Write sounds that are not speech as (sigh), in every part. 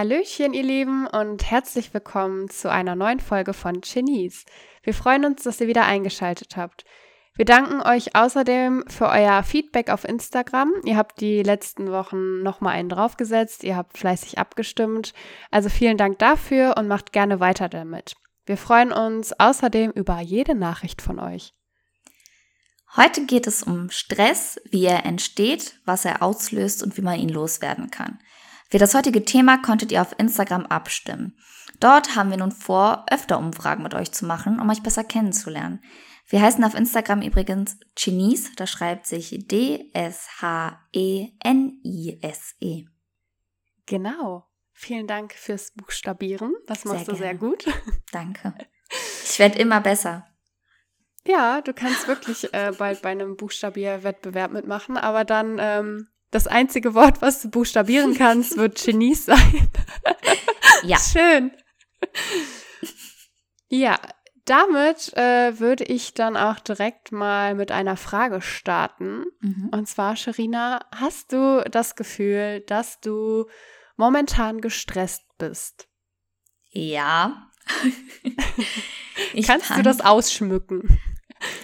Hallöchen, ihr Lieben, und herzlich willkommen zu einer neuen Folge von Genies. Wir freuen uns, dass ihr wieder eingeschaltet habt. Wir danken euch außerdem für euer Feedback auf Instagram. Ihr habt die letzten Wochen nochmal einen draufgesetzt, ihr habt fleißig abgestimmt. Also vielen Dank dafür und macht gerne weiter damit. Wir freuen uns außerdem über jede Nachricht von euch. Heute geht es um Stress, wie er entsteht, was er auslöst und wie man ihn loswerden kann. Für das heutige Thema konntet ihr auf Instagram abstimmen. Dort haben wir nun vor, öfter Umfragen mit euch zu machen, um euch besser kennenzulernen. Wir heißen auf Instagram übrigens Chinese, da schreibt sich D-S-H-E-N-I-S-E. -E. Genau. Vielen Dank fürs Buchstabieren. Das machst sehr du sehr gut. (laughs) Danke. Ich werde immer besser. Ja, du kannst wirklich äh, bald bei einem Buchstabierwettbewerb mitmachen, aber dann ähm, das einzige Wort, was du buchstabieren kannst, wird (laughs) Chinese sein. ja. (laughs) Schön. Ja, damit äh, würde ich dann auch direkt mal mit einer Frage starten. Mhm. Und zwar, Sharina, hast du das Gefühl, dass du momentan gestresst bist? Ja. (laughs) Kannst du das ausschmücken?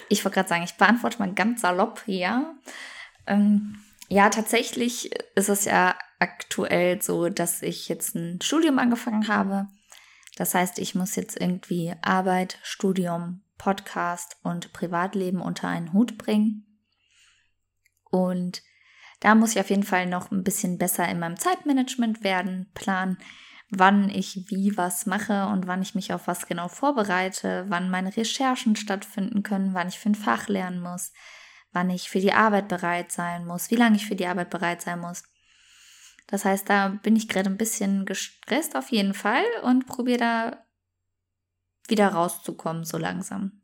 Ich wollte gerade sagen, ich beantworte mal ganz salopp, ja. Ähm, ja, tatsächlich ist es ja aktuell so, dass ich jetzt ein Studium angefangen habe. Das heißt, ich muss jetzt irgendwie Arbeit, Studium, Podcast und Privatleben unter einen Hut bringen. Und da muss ich auf jeden Fall noch ein bisschen besser in meinem Zeitmanagement werden, planen, wann ich wie was mache und wann ich mich auf was genau vorbereite, wann meine Recherchen stattfinden können, wann ich für ein Fach lernen muss, wann ich für die Arbeit bereit sein muss, wie lange ich für die Arbeit bereit sein muss. Das heißt, da bin ich gerade ein bisschen gestresst auf jeden Fall und probiere da wieder rauszukommen so langsam.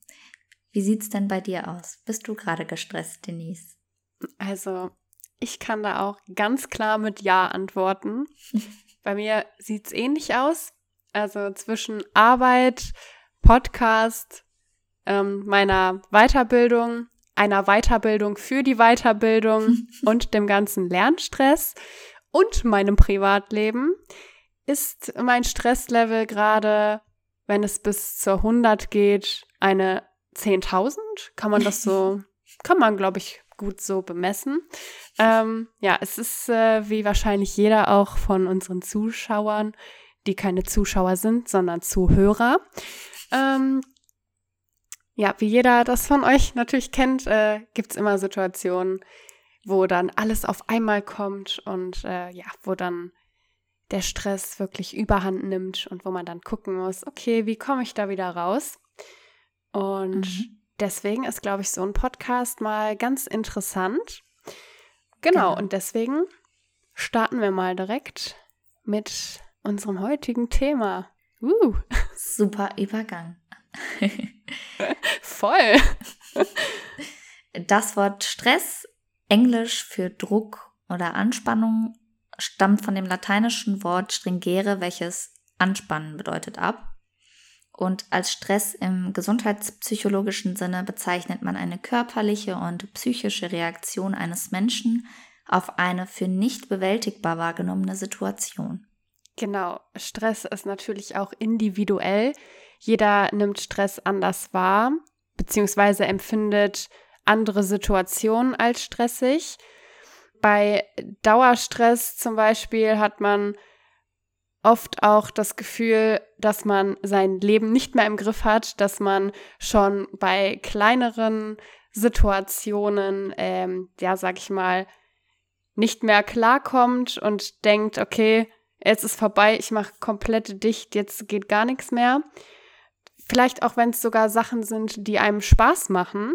Wie sieht's denn bei dir aus? Bist du gerade gestresst, Denise? Also, ich kann da auch ganz klar mit Ja antworten. (laughs) bei mir sieht's ähnlich aus. Also zwischen Arbeit, Podcast, ähm, meiner Weiterbildung einer Weiterbildung für die Weiterbildung (laughs) und dem ganzen Lernstress und meinem Privatleben ist mein Stresslevel gerade, wenn es bis zur 100 geht, eine 10.000. Kann man das so, (laughs) kann man, glaube ich, gut so bemessen. Ähm, ja, es ist äh, wie wahrscheinlich jeder auch von unseren Zuschauern, die keine Zuschauer sind, sondern Zuhörer, ähm, ja, wie jeder das von euch natürlich kennt, äh, gibt es immer Situationen, wo dann alles auf einmal kommt und äh, ja, wo dann der Stress wirklich überhand nimmt und wo man dann gucken muss, okay, wie komme ich da wieder raus? Und mhm. deswegen ist, glaube ich, so ein Podcast mal ganz interessant. Genau, genau, und deswegen starten wir mal direkt mit unserem heutigen Thema. Uh. Super Übergang. (laughs) Voll. Das Wort Stress, Englisch für Druck oder Anspannung, stammt von dem lateinischen Wort stringere, welches anspannen bedeutet, ab. Und als Stress im gesundheitspsychologischen Sinne bezeichnet man eine körperliche und psychische Reaktion eines Menschen auf eine für nicht bewältigbar wahrgenommene Situation. Genau, Stress ist natürlich auch individuell. Jeder nimmt Stress anders wahr, beziehungsweise empfindet andere Situationen als stressig. Bei Dauerstress zum Beispiel hat man oft auch das Gefühl, dass man sein Leben nicht mehr im Griff hat, dass man schon bei kleineren Situationen, ähm, ja, sag ich mal, nicht mehr klarkommt und denkt, okay, jetzt ist vorbei, ich mache komplett dicht, jetzt geht gar nichts mehr. Vielleicht auch, wenn es sogar Sachen sind, die einem Spaß machen,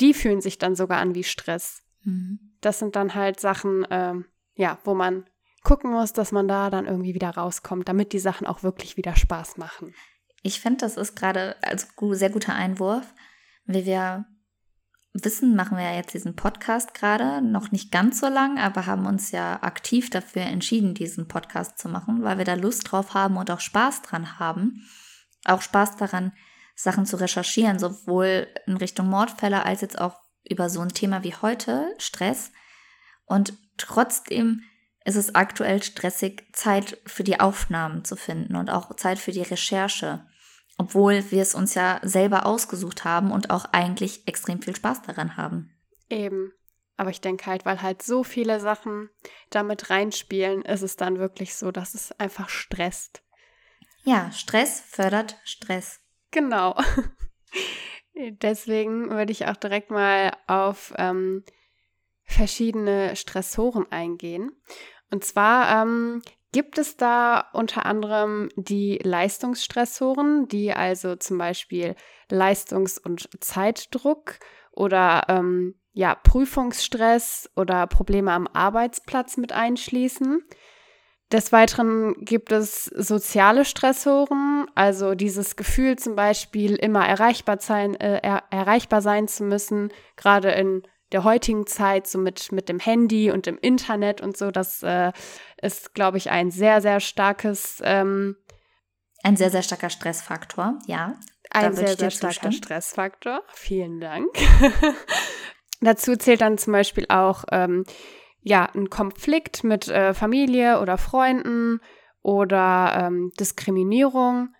die fühlen sich dann sogar an wie Stress. Mhm. Das sind dann halt Sachen, ähm, ja, wo man gucken muss, dass man da dann irgendwie wieder rauskommt, damit die Sachen auch wirklich wieder Spaß machen. Ich finde, das ist gerade als sehr guter Einwurf, wie wir wissen, machen wir ja jetzt diesen Podcast gerade, noch nicht ganz so lang, aber haben uns ja aktiv dafür entschieden, diesen Podcast zu machen, weil wir da Lust drauf haben und auch Spaß dran haben auch Spaß daran, Sachen zu recherchieren, sowohl in Richtung Mordfälle als jetzt auch über so ein Thema wie heute, Stress. Und trotzdem ist es aktuell stressig, Zeit für die Aufnahmen zu finden und auch Zeit für die Recherche, obwohl wir es uns ja selber ausgesucht haben und auch eigentlich extrem viel Spaß daran haben. Eben. Aber ich denke halt, weil halt so viele Sachen damit reinspielen, ist es dann wirklich so, dass es einfach stresst. Ja, Stress fördert Stress. Genau. (laughs) Deswegen würde ich auch direkt mal auf ähm, verschiedene Stressoren eingehen. Und zwar ähm, gibt es da unter anderem die Leistungsstressoren, die also zum Beispiel Leistungs- und Zeitdruck oder ähm, ja, Prüfungsstress oder Probleme am Arbeitsplatz mit einschließen. Des Weiteren gibt es soziale Stressoren, also dieses Gefühl zum Beispiel immer erreichbar sein, äh, er, erreichbar sein zu müssen, gerade in der heutigen Zeit, so mit, mit dem Handy und dem Internet und so. Das äh, ist, glaube ich, ein sehr, sehr starkes. Ähm, ein sehr, sehr starker Stressfaktor, ja. Ein sehr, sehr starker Stressfaktor. Vielen Dank. (laughs) Dazu zählt dann zum Beispiel auch ähm, ja, ein Konflikt mit äh, Familie oder Freunden oder ähm, Diskriminierung.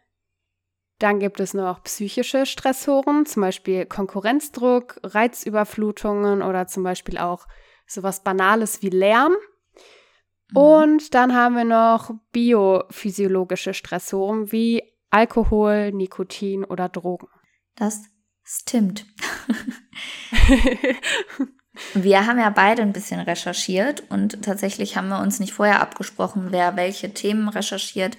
Dann gibt es noch psychische Stressoren, zum Beispiel Konkurrenzdruck, Reizüberflutungen oder zum Beispiel auch sowas Banales wie Lärm. Mhm. Und dann haben wir noch biophysiologische Stressoren wie Alkohol, Nikotin oder Drogen. Das stimmt. (laughs) wir haben ja beide ein bisschen recherchiert und tatsächlich haben wir uns nicht vorher abgesprochen, wer welche Themen recherchiert,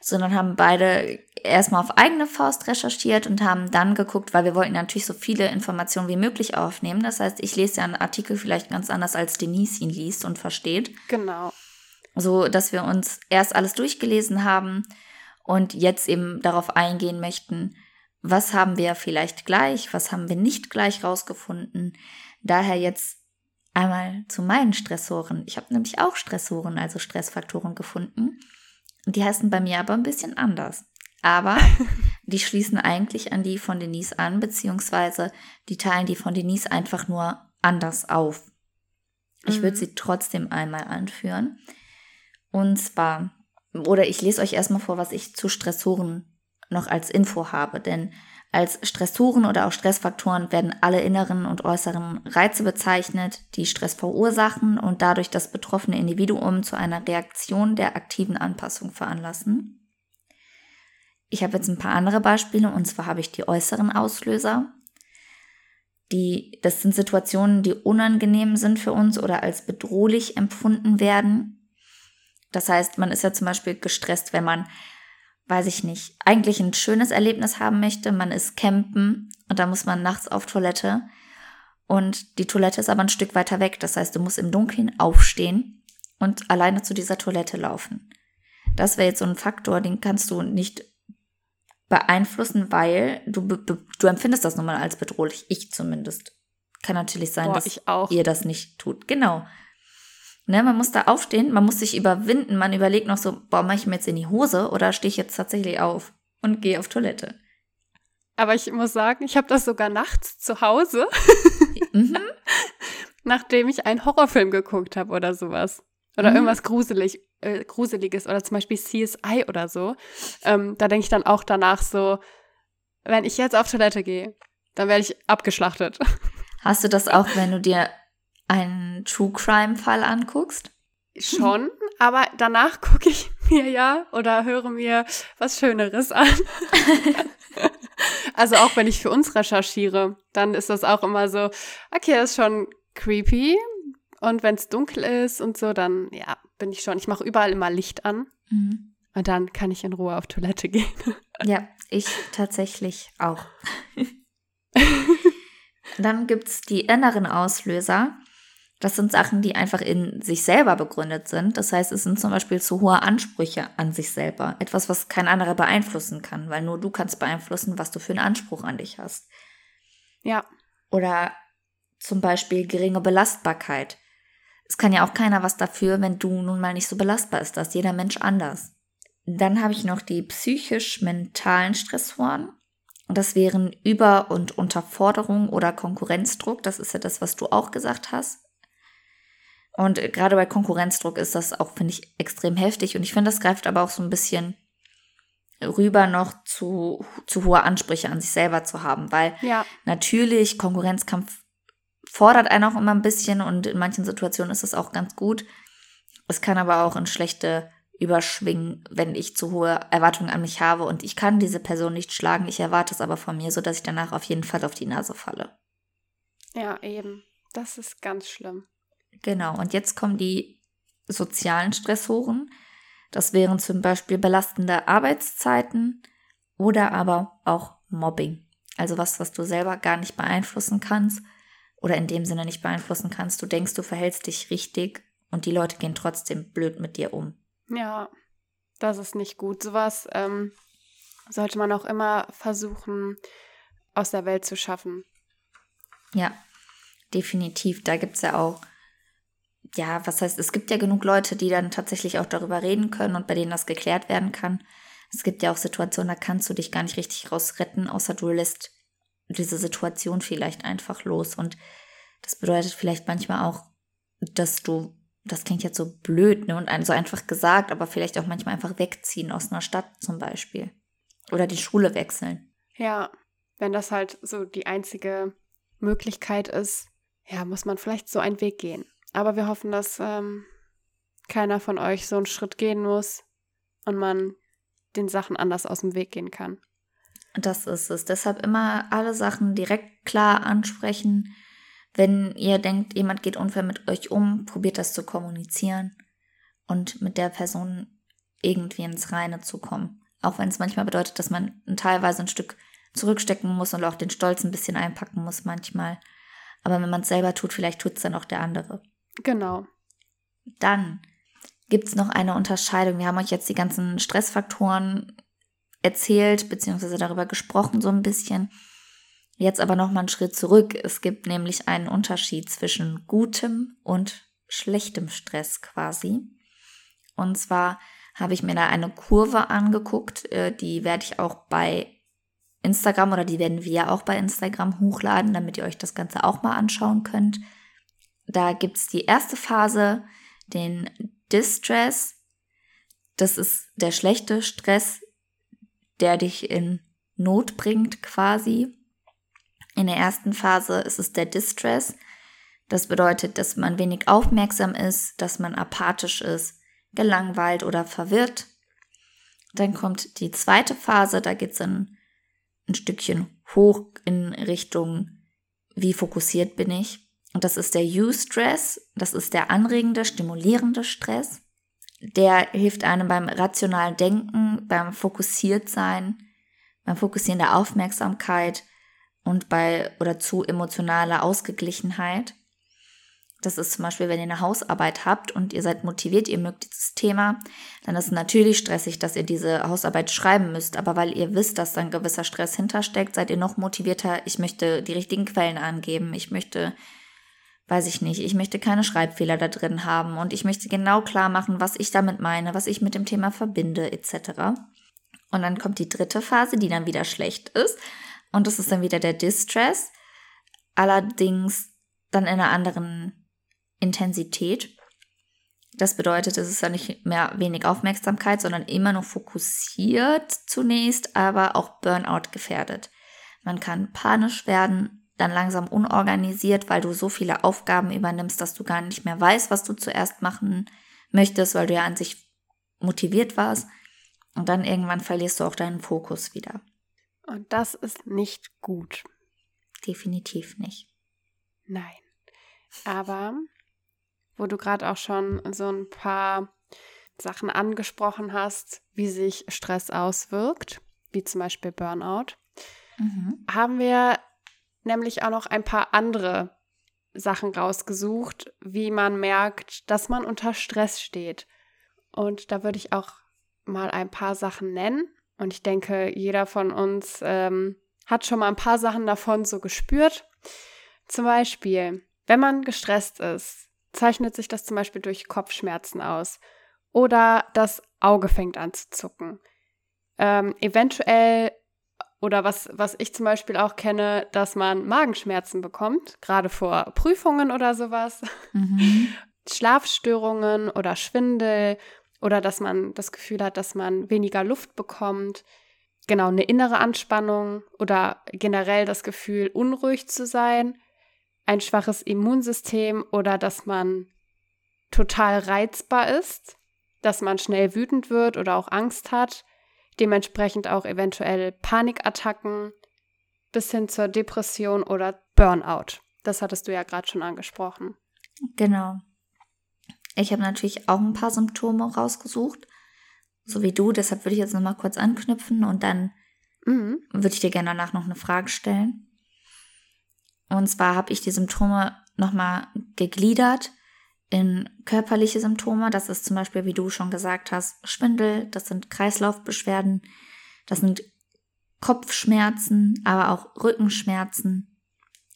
sondern haben beide erstmal auf eigene Faust recherchiert und haben dann geguckt, weil wir wollten natürlich so viele Informationen wie möglich aufnehmen. Das heißt, ich lese ja einen Artikel vielleicht ganz anders, als Denise ihn liest und versteht. Genau. So, dass wir uns erst alles durchgelesen haben und jetzt eben darauf eingehen möchten, was haben wir vielleicht gleich, was haben wir nicht gleich rausgefunden. Daher jetzt einmal zu meinen Stressoren. Ich habe nämlich auch Stressoren, also Stressfaktoren gefunden. Die heißen bei mir aber ein bisschen anders. Aber (laughs) die schließen eigentlich an die von Denise an, beziehungsweise die teilen die von Denise einfach nur anders auf. Ich würde mhm. sie trotzdem einmal anführen. Und zwar, oder ich lese euch erstmal vor, was ich zu Stressoren noch als Info habe, denn als Stressoren oder auch Stressfaktoren werden alle inneren und äußeren Reize bezeichnet, die Stress verursachen und dadurch das betroffene Individuum zu einer Reaktion der aktiven Anpassung veranlassen. Ich habe jetzt ein paar andere Beispiele und zwar habe ich die äußeren Auslöser. Die, das sind Situationen, die unangenehm sind für uns oder als bedrohlich empfunden werden. Das heißt, man ist ja zum Beispiel gestresst, wenn man weiß ich nicht, eigentlich ein schönes Erlebnis haben möchte. Man ist campen und da muss man nachts auf Toilette. Und die Toilette ist aber ein Stück weiter weg. Das heißt, du musst im Dunkeln aufstehen und alleine zu dieser Toilette laufen. Das wäre jetzt so ein Faktor, den kannst du nicht beeinflussen, weil du, du empfindest das nun mal als bedrohlich. Ich zumindest. Kann natürlich sein, Boah, dass ihr das nicht tut. Genau. Ne, man muss da aufstehen, man muss sich überwinden, man überlegt noch so, boah, mache ich mir jetzt in die Hose oder stehe ich jetzt tatsächlich auf und gehe auf Toilette? Aber ich muss sagen, ich habe das sogar nachts zu Hause, (laughs) mhm. (laughs) nachdem ich einen Horrorfilm geguckt habe oder sowas. Oder mhm. irgendwas gruselig, äh, Gruseliges oder zum Beispiel CSI oder so. Ähm, da denke ich dann auch danach so, wenn ich jetzt auf Toilette gehe, dann werde ich abgeschlachtet. (laughs) Hast du das auch, wenn du dir einen True Crime Fall anguckst? Schon, aber danach (laughs) gucke ich mir ja oder höre mir was Schöneres an. also auch wenn ich für uns recherchiere, dann ist das auch immer so, okay, das ist schon creepy. Und wenn es dunkel ist und so, dann ja, bin ich schon. Ich mache überall immer Licht an. Mhm. Und dann kann ich in Ruhe auf Toilette gehen. ja, ich tatsächlich auch. (laughs) dann gibt es die inneren Auslöser. Das sind Sachen, die einfach in sich selber begründet sind. Das heißt, es sind zum Beispiel zu hohe Ansprüche an sich selber. Etwas, was kein anderer beeinflussen kann, weil nur du kannst beeinflussen, was du für einen Anspruch an dich hast. Ja. Oder zum Beispiel geringe Belastbarkeit. Es kann ja auch keiner was dafür, wenn du nun mal nicht so belastbar ist. Das ist jeder Mensch anders. Dann habe ich noch die psychisch-mentalen Stressoren. Das wären Über- und Unterforderung oder Konkurrenzdruck. Das ist ja das, was du auch gesagt hast. Und gerade bei Konkurrenzdruck ist das auch, finde ich, extrem heftig. Und ich finde, das greift aber auch so ein bisschen rüber noch zu, zu hohe Ansprüche an sich selber zu haben. Weil Ja. natürlich Konkurrenzkampf fordert einen auch immer ein bisschen und in manchen Situationen ist es auch ganz gut. Es kann aber auch in schlechte überschwingen, wenn ich zu hohe Erwartungen an mich habe und ich kann diese Person nicht schlagen, ich erwarte es aber von mir, sodass ich danach auf jeden Fall auf die Nase falle. Ja, eben. Das ist ganz schlimm. Genau, und jetzt kommen die sozialen Stressoren. Das wären zum Beispiel belastende Arbeitszeiten oder aber auch Mobbing. Also was, was du selber gar nicht beeinflussen kannst oder in dem Sinne nicht beeinflussen kannst. Du denkst, du verhältst dich richtig und die Leute gehen trotzdem blöd mit dir um. Ja, das ist nicht gut. Sowas ähm, sollte man auch immer versuchen, aus der Welt zu schaffen. Ja, definitiv. Da gibt es ja auch, ja, was heißt, es gibt ja genug Leute, die dann tatsächlich auch darüber reden können und bei denen das geklärt werden kann. Es gibt ja auch Situationen, da kannst du dich gar nicht richtig rausretten, außer du lässt diese Situation vielleicht einfach los. Und das bedeutet vielleicht manchmal auch, dass du, das klingt jetzt so blöd, ne, und so einfach gesagt, aber vielleicht auch manchmal einfach wegziehen aus einer Stadt zum Beispiel. Oder die Schule wechseln. Ja, wenn das halt so die einzige Möglichkeit ist, ja, muss man vielleicht so einen Weg gehen. Aber wir hoffen, dass ähm, keiner von euch so einen Schritt gehen muss und man den Sachen anders aus dem Weg gehen kann. Das ist es. Deshalb immer alle Sachen direkt klar ansprechen. Wenn ihr denkt, jemand geht unfair mit euch um, probiert das zu kommunizieren und mit der Person irgendwie ins Reine zu kommen. Auch wenn es manchmal bedeutet, dass man teilweise ein Stück zurückstecken muss und auch den Stolz ein bisschen einpacken muss manchmal. Aber wenn man es selber tut, vielleicht tut es dann auch der andere. Genau. Dann gibt es noch eine Unterscheidung. Wir haben euch jetzt die ganzen Stressfaktoren erzählt, beziehungsweise darüber gesprochen so ein bisschen. Jetzt aber noch mal einen Schritt zurück. Es gibt nämlich einen Unterschied zwischen gutem und schlechtem Stress quasi. Und zwar habe ich mir da eine Kurve angeguckt, äh, die werde ich auch bei Instagram oder die werden wir auch bei Instagram hochladen, damit ihr euch das Ganze auch mal anschauen könnt. Da gibt es die erste Phase, den Distress. Das ist der schlechte Stress, der dich in Not bringt quasi. In der ersten Phase ist es der Distress. Das bedeutet, dass man wenig aufmerksam ist, dass man apathisch ist, gelangweilt oder verwirrt. Dann kommt die zweite Phase, da geht es dann ein Stückchen hoch in Richtung, wie fokussiert bin ich. Und das ist der U-Stress, das ist der anregende, stimulierende Stress. Der hilft einem beim rationalen Denken, beim Fokussiertsein, beim Fokussieren der Aufmerksamkeit und bei oder zu emotionaler Ausgeglichenheit. Das ist zum Beispiel, wenn ihr eine Hausarbeit habt und ihr seid motiviert, ihr mögt dieses Thema, dann ist es natürlich stressig, dass ihr diese Hausarbeit schreiben müsst. Aber weil ihr wisst, dass da ein gewisser Stress hintersteckt, seid ihr noch motivierter, ich möchte die richtigen Quellen angeben, ich möchte, weiß ich nicht, ich möchte keine Schreibfehler da drin haben und ich möchte genau klar machen, was ich damit meine, was ich mit dem Thema verbinde, etc. Und dann kommt die dritte Phase, die dann wieder schlecht ist. Und das ist dann wieder der Distress. Allerdings dann in einer anderen Intensität. Das bedeutet, es ist ja nicht mehr wenig Aufmerksamkeit, sondern immer noch fokussiert zunächst, aber auch Burnout gefährdet. Man kann panisch werden, dann langsam unorganisiert, weil du so viele Aufgaben übernimmst, dass du gar nicht mehr weißt, was du zuerst machen möchtest, weil du ja an sich motiviert warst. Und dann irgendwann verlierst du auch deinen Fokus wieder. Und das ist nicht gut. Definitiv nicht. Nein. Aber wo du gerade auch schon so ein paar Sachen angesprochen hast, wie sich Stress auswirkt, wie zum Beispiel Burnout, Mhm. haben wir nämlich auch noch ein paar andere Sachen rausgesucht, wie man merkt, dass man unter Stress steht. Und da würde ich auch mal ein paar Sachen nennen. Und ich denke, jeder von uns ähm, hat schon mal ein paar Sachen davon so gespürt. Zum Beispiel, wenn man gestresst ist, zeichnet sich das zum Beispiel durch Kopfschmerzen aus. Oder das Auge fängt an zu zucken. Ähm, eventuell, oder was, was ich zum Beispiel auch kenne, dass man Magenschmerzen bekommt, gerade vor Prüfungen oder sowas. Mhm. (laughs) Schlafstörungen oder Schwindel oder dass man das Gefühl hat, dass man weniger Luft bekommt. Genau, eine innere Anspannung oder generell das Gefühl, unruhig zu sein, ein schwaches Immunsystem oder dass man total reizbar ist, dass man schnell wütend wird oder auch Angst hat, dementsprechend auch eventuell Panikattacken bis hin zur Depression oder Burnout. Das hattest du ja gerade schon angesprochen. Genau. Ich habe natürlich auch ein paar Symptome rausgesucht, so wie du. Deshalb würde ich jetzt nochmal kurz anknüpfen und dann mhm. würde ich dir gerne danach noch eine Frage stellen. Und zwar habe ich die Symptome nochmal gegliedert in körperliche Symptome. Das ist zum Beispiel, wie du schon gesagt hast, Schwindel, das sind Kreislaufbeschwerden, das sind Kopfschmerzen, aber auch Rückenschmerzen,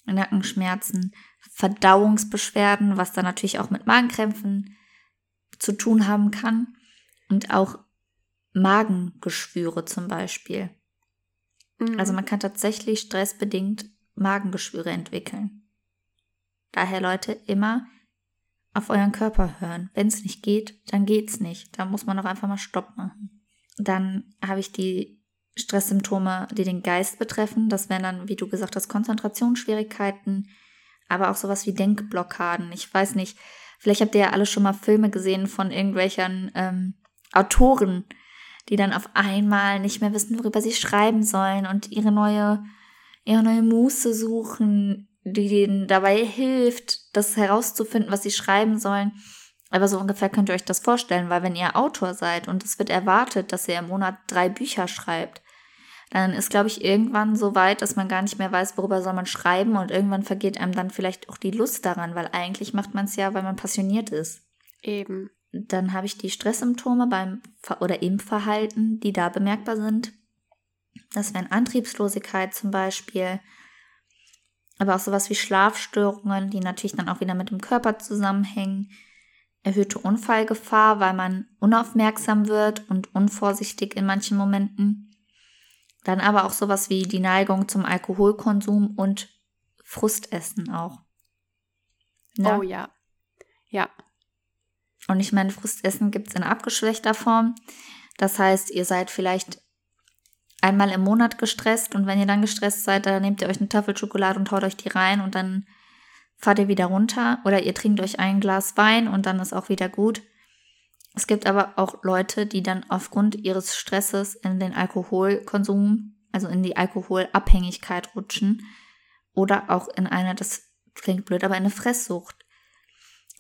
Nackenschmerzen, Verdauungsbeschwerden, was dann natürlich auch mit Magenkrämpfen zu tun haben kann und auch Magengeschwüre zum Beispiel. Mhm. Also man kann tatsächlich stressbedingt Magengeschwüre entwickeln. Daher Leute immer auf euren Körper hören. Wenn es nicht geht, dann geht's nicht. Da muss man doch einfach mal Stopp machen. Dann habe ich die Stresssymptome, die den Geist betreffen. Das wären dann, wie du gesagt hast, Konzentrationsschwierigkeiten, aber auch sowas wie Denkblockaden. Ich weiß nicht, vielleicht habt ihr ja alle schon mal Filme gesehen von irgendwelchen ähm, Autoren, die dann auf einmal nicht mehr wissen, worüber sie schreiben sollen und ihre neue, ihre neue Muße suchen, die denen dabei hilft, das herauszufinden, was sie schreiben sollen. Aber so ungefähr könnt ihr euch das vorstellen, weil wenn ihr Autor seid und es wird erwartet, dass ihr im Monat drei Bücher schreibt, dann ist, glaube ich, irgendwann so weit, dass man gar nicht mehr weiß, worüber soll man schreiben und irgendwann vergeht einem dann vielleicht auch die Lust daran, weil eigentlich macht man es ja, weil man passioniert ist. Eben. Dann habe ich die Stresssymptome beim Ver oder im Verhalten, die da bemerkbar sind. Das wären Antriebslosigkeit zum Beispiel, aber auch sowas wie Schlafstörungen, die natürlich dann auch wieder mit dem Körper zusammenhängen. Erhöhte Unfallgefahr, weil man unaufmerksam wird und unvorsichtig in manchen Momenten. Dann aber auch sowas wie die Neigung zum Alkoholkonsum und Frustessen auch. Ja. Oh ja. Ja. Und ich meine, Frustessen gibt es in abgeschwächter Form. Das heißt, ihr seid vielleicht einmal im Monat gestresst und wenn ihr dann gestresst seid, dann nehmt ihr euch eine Tafel Schokolade und haut euch die rein und dann fahrt ihr wieder runter oder ihr trinkt euch ein Glas Wein und dann ist auch wieder gut. Es gibt aber auch Leute, die dann aufgrund ihres Stresses in den Alkoholkonsum, also in die Alkoholabhängigkeit rutschen oder auch in eine, das klingt blöd, aber in eine Fresssucht,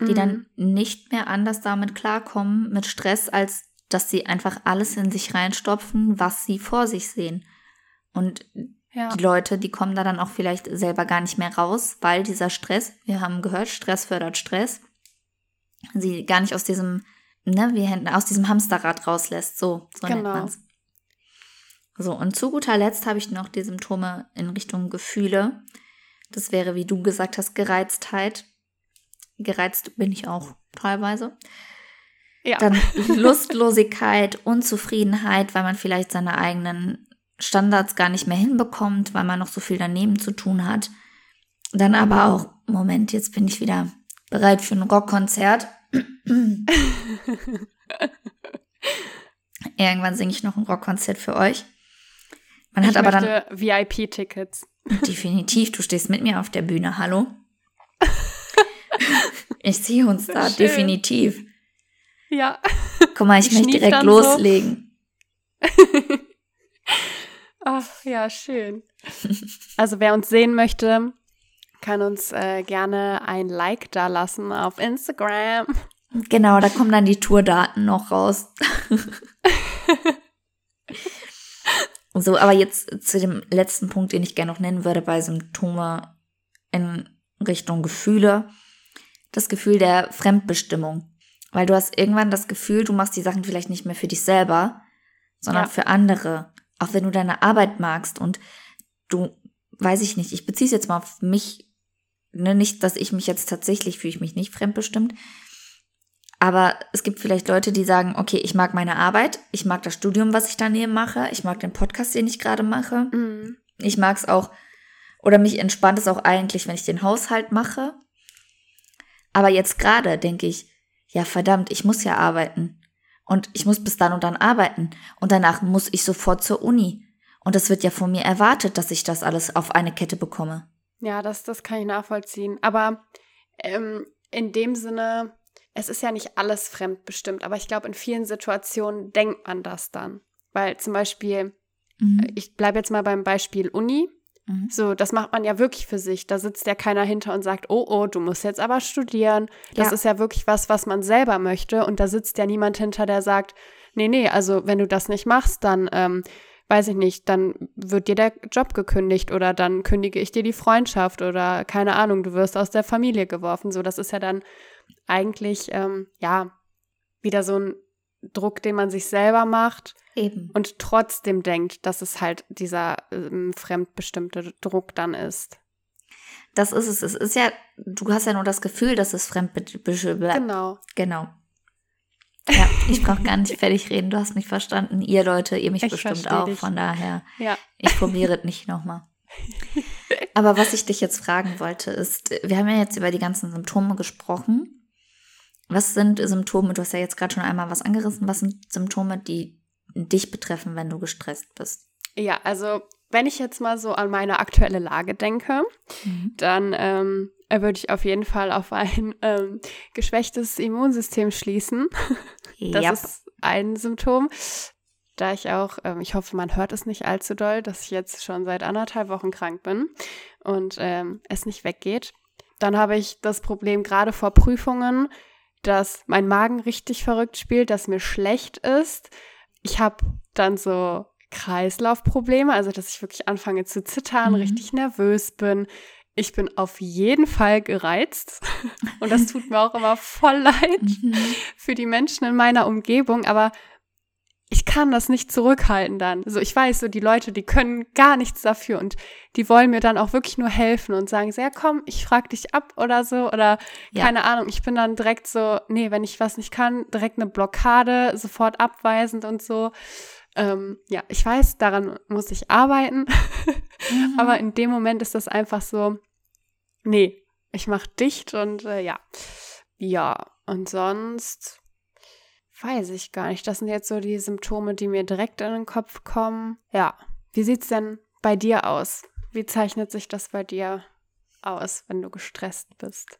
die mhm. dann nicht mehr anders damit klarkommen mit Stress, als dass sie einfach alles in sich reinstopfen, was sie vor sich sehen. Und ja. die Leute, die kommen da dann auch vielleicht selber gar nicht mehr raus, weil dieser Stress, wir haben gehört, Stress fördert Stress, sie gar nicht aus diesem, ne, wie aus diesem Hamsterrad rauslässt. So, so genau. nennt man's. So, und zu guter Letzt habe ich noch die Symptome in Richtung Gefühle. Das wäre, wie du gesagt hast, Gereiztheit. Gereizt bin ich auch teilweise. Ja. Dann Lustlosigkeit, Unzufriedenheit, weil man vielleicht seine eigenen Standards gar nicht mehr hinbekommt, weil man noch so viel daneben zu tun hat. Dann aber auch, Moment, jetzt bin ich wieder bereit für ein Rockkonzert. (laughs) Irgendwann singe ich noch ein Rockkonzert für euch. Man ich hat aber dann VIP-Tickets. Definitiv, du stehst mit mir auf der Bühne, hallo? (laughs) ich sehe uns da, schön. definitiv. Ja. Guck mal, ich, ich möchte direkt loslegen. So. (laughs) Ach ja, schön. Also wer uns sehen möchte, kann uns äh, gerne ein Like da lassen auf Instagram. Genau, da kommen dann die Tourdaten noch raus. (laughs) so, aber jetzt zu dem letzten Punkt, den ich gerne noch nennen würde bei Symptome in Richtung Gefühle. Das Gefühl der Fremdbestimmung. Weil du hast irgendwann das Gefühl, du machst die Sachen vielleicht nicht mehr für dich selber, sondern ja. für andere. Auch wenn du deine Arbeit magst und du, weiß ich nicht, ich beziehe es jetzt mal auf mich, ne, nicht, dass ich mich jetzt tatsächlich fühle ich mich nicht fremdbestimmt, aber es gibt vielleicht Leute, die sagen, okay, ich mag meine Arbeit, ich mag das Studium, was ich daneben mache, ich mag den Podcast, den ich gerade mache, mhm. ich mag es auch, oder mich entspannt es auch eigentlich, wenn ich den Haushalt mache. Aber jetzt gerade denke ich, ja verdammt, ich muss ja arbeiten. Und ich muss bis dann und dann arbeiten. Und danach muss ich sofort zur Uni. Und es wird ja von mir erwartet, dass ich das alles auf eine Kette bekomme. Ja, das, das kann ich nachvollziehen. Aber ähm, in dem Sinne, es ist ja nicht alles fremdbestimmt, aber ich glaube, in vielen Situationen denkt man das dann. Weil zum Beispiel, mhm. ich bleibe jetzt mal beim Beispiel Uni. Mhm. So, das macht man ja wirklich für sich. Da sitzt ja keiner hinter und sagt, oh, oh, du musst jetzt aber studieren. Das ja. ist ja wirklich was, was man selber möchte. Und da sitzt ja niemand hinter, der sagt, nee, nee, also wenn du das nicht machst, dann, ähm, weiß ich nicht, dann wird dir der Job gekündigt oder dann kündige ich dir die Freundschaft oder keine Ahnung, du wirst aus der Familie geworfen. So, das ist ja dann eigentlich, ähm, ja, wieder so ein Druck, den man sich selber macht. Eben. Und trotzdem denkt, dass es halt dieser ähm, fremdbestimmte Druck dann ist. Das ist es. Es ist ja, du hast ja nur das Gefühl, dass es fremdbestimmt Genau. Genau. Ja, ich brauche gar nicht fertig reden. Du hast mich verstanden. Ihr Leute, ihr mich ich bestimmt auch. Dich. Von daher, ja. ich probiere es nicht nochmal. (laughs) Aber was ich dich jetzt fragen wollte, ist, wir haben ja jetzt über die ganzen Symptome gesprochen. Was sind Symptome? Du hast ja jetzt gerade schon einmal was angerissen. Was sind Symptome, die dich betreffen, wenn du gestresst bist? Ja, also wenn ich jetzt mal so an meine aktuelle Lage denke, mhm. dann ähm, würde ich auf jeden Fall auf ein (laughs) ähm, geschwächtes Immunsystem schließen. (laughs) das yep. ist ein Symptom. Da ich auch, ähm, ich hoffe, man hört es nicht allzu doll, dass ich jetzt schon seit anderthalb Wochen krank bin und ähm, es nicht weggeht. Dann habe ich das Problem gerade vor Prüfungen, dass mein Magen richtig verrückt spielt, dass mir schlecht ist. Ich habe dann so Kreislaufprobleme, also dass ich wirklich anfange zu zittern, mhm. richtig nervös bin. Ich bin auf jeden Fall gereizt (laughs) und das tut mir auch immer voll leid mhm. für die Menschen in meiner Umgebung, aber ich kann das nicht zurückhalten dann. So, ich weiß, so die Leute, die können gar nichts dafür und die wollen mir dann auch wirklich nur helfen und sagen, sehr komm, ich frag dich ab oder so oder ja. keine Ahnung. Ich bin dann direkt so, nee, wenn ich was nicht kann, direkt eine Blockade, sofort abweisend und so. Ähm, ja, ich weiß, daran muss ich arbeiten, (laughs) mhm. aber in dem Moment ist das einfach so, nee, ich mach dicht und äh, ja, ja und sonst Weiß ich gar nicht. Das sind jetzt so die Symptome, die mir direkt in den Kopf kommen. Ja. Wie sieht's denn bei dir aus? Wie zeichnet sich das bei dir aus, wenn du gestresst bist?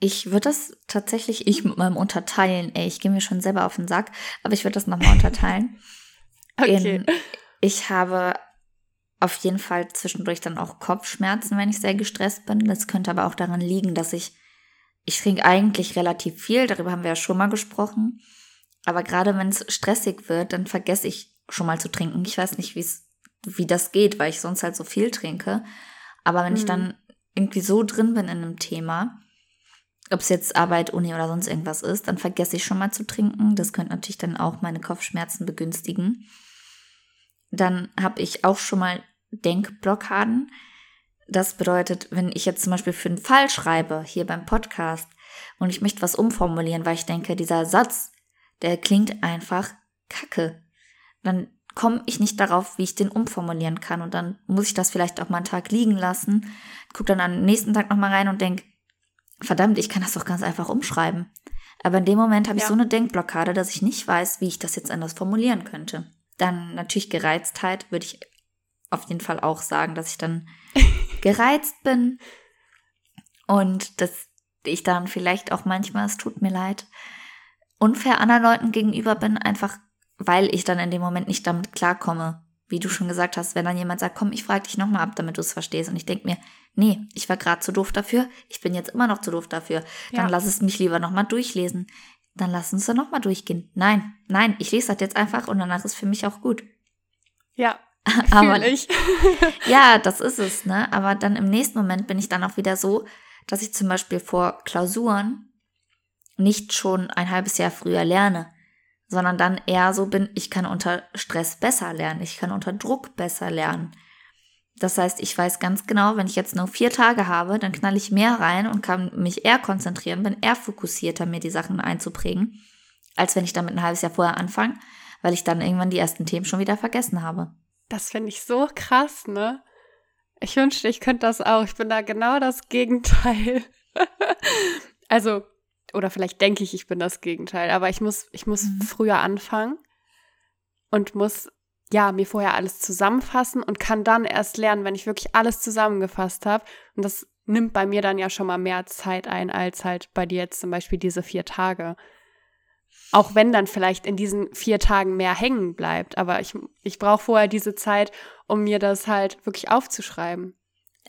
Ich würde das tatsächlich, ich mit meinem Unterteilen, ey, ich gehe mir schon selber auf den Sack, aber ich würde das nochmal unterteilen. (laughs) okay. In, ich habe auf jeden Fall zwischendurch dann auch Kopfschmerzen, wenn ich sehr gestresst bin. Das könnte aber auch daran liegen, dass ich ich trinke eigentlich relativ viel, darüber haben wir ja schon mal gesprochen. Aber gerade wenn es stressig wird, dann vergesse ich schon mal zu trinken. Ich weiß nicht, wie das geht, weil ich sonst halt so viel trinke. Aber wenn mhm. ich dann irgendwie so drin bin in einem Thema, ob es jetzt Arbeit, Uni oder sonst irgendwas ist, dann vergesse ich schon mal zu trinken. Das könnte natürlich dann auch meine Kopfschmerzen begünstigen. Dann habe ich auch schon mal Denkblockaden. Das bedeutet, wenn ich jetzt zum Beispiel für einen Fall schreibe, hier beim Podcast, und ich möchte was umformulieren, weil ich denke, dieser Satz, der klingt einfach kacke, dann komme ich nicht darauf, wie ich den umformulieren kann. Und dann muss ich das vielleicht auch mal einen Tag liegen lassen, gucke dann am nächsten Tag nochmal rein und denke, verdammt, ich kann das doch ganz einfach umschreiben. Aber in dem Moment habe ich ja. so eine Denkblockade, dass ich nicht weiß, wie ich das jetzt anders formulieren könnte. Dann natürlich Gereiztheit würde ich auf jeden Fall auch sagen, dass ich dann gereizt bin und dass ich dann vielleicht auch manchmal, es tut mir leid, unfair anderen Leuten gegenüber bin, einfach weil ich dann in dem Moment nicht damit klarkomme. Wie du schon gesagt hast, wenn dann jemand sagt, komm, ich frage dich nochmal ab, damit du es verstehst. Und ich denke mir, nee, ich war gerade zu doof dafür, ich bin jetzt immer noch zu doof dafür. Dann ja. lass es mich lieber nochmal durchlesen. Dann lass uns da nochmal durchgehen. Nein, nein, ich lese das jetzt einfach und danach ist für mich auch gut. Ja, (laughs) aber ich. (laughs) ja, das ist es, ne? Aber dann im nächsten Moment bin ich dann auch wieder so, dass ich zum Beispiel vor Klausuren nicht schon ein halbes Jahr früher lerne, sondern dann eher so bin, ich kann unter Stress besser lernen, ich kann unter Druck besser lernen. Das heißt, ich weiß ganz genau, wenn ich jetzt nur vier Tage habe, dann knall ich mehr rein und kann mich eher konzentrieren, bin eher fokussierter, mir die Sachen einzuprägen, als wenn ich damit ein halbes Jahr vorher anfange, weil ich dann irgendwann die ersten Themen schon wieder vergessen habe. Das finde ich so krass, ne? Ich wünschte, ich könnte das auch. Ich bin da genau das Gegenteil. (laughs) also, oder vielleicht denke ich, ich bin das Gegenteil, aber ich muss, ich muss mhm. früher anfangen und muss ja mir vorher alles zusammenfassen und kann dann erst lernen, wenn ich wirklich alles zusammengefasst habe. Und das nimmt bei mir dann ja schon mal mehr Zeit ein, als halt bei dir jetzt zum Beispiel diese vier Tage. Auch wenn dann vielleicht in diesen vier Tagen mehr hängen bleibt. Aber ich, ich brauche vorher diese Zeit, um mir das halt wirklich aufzuschreiben.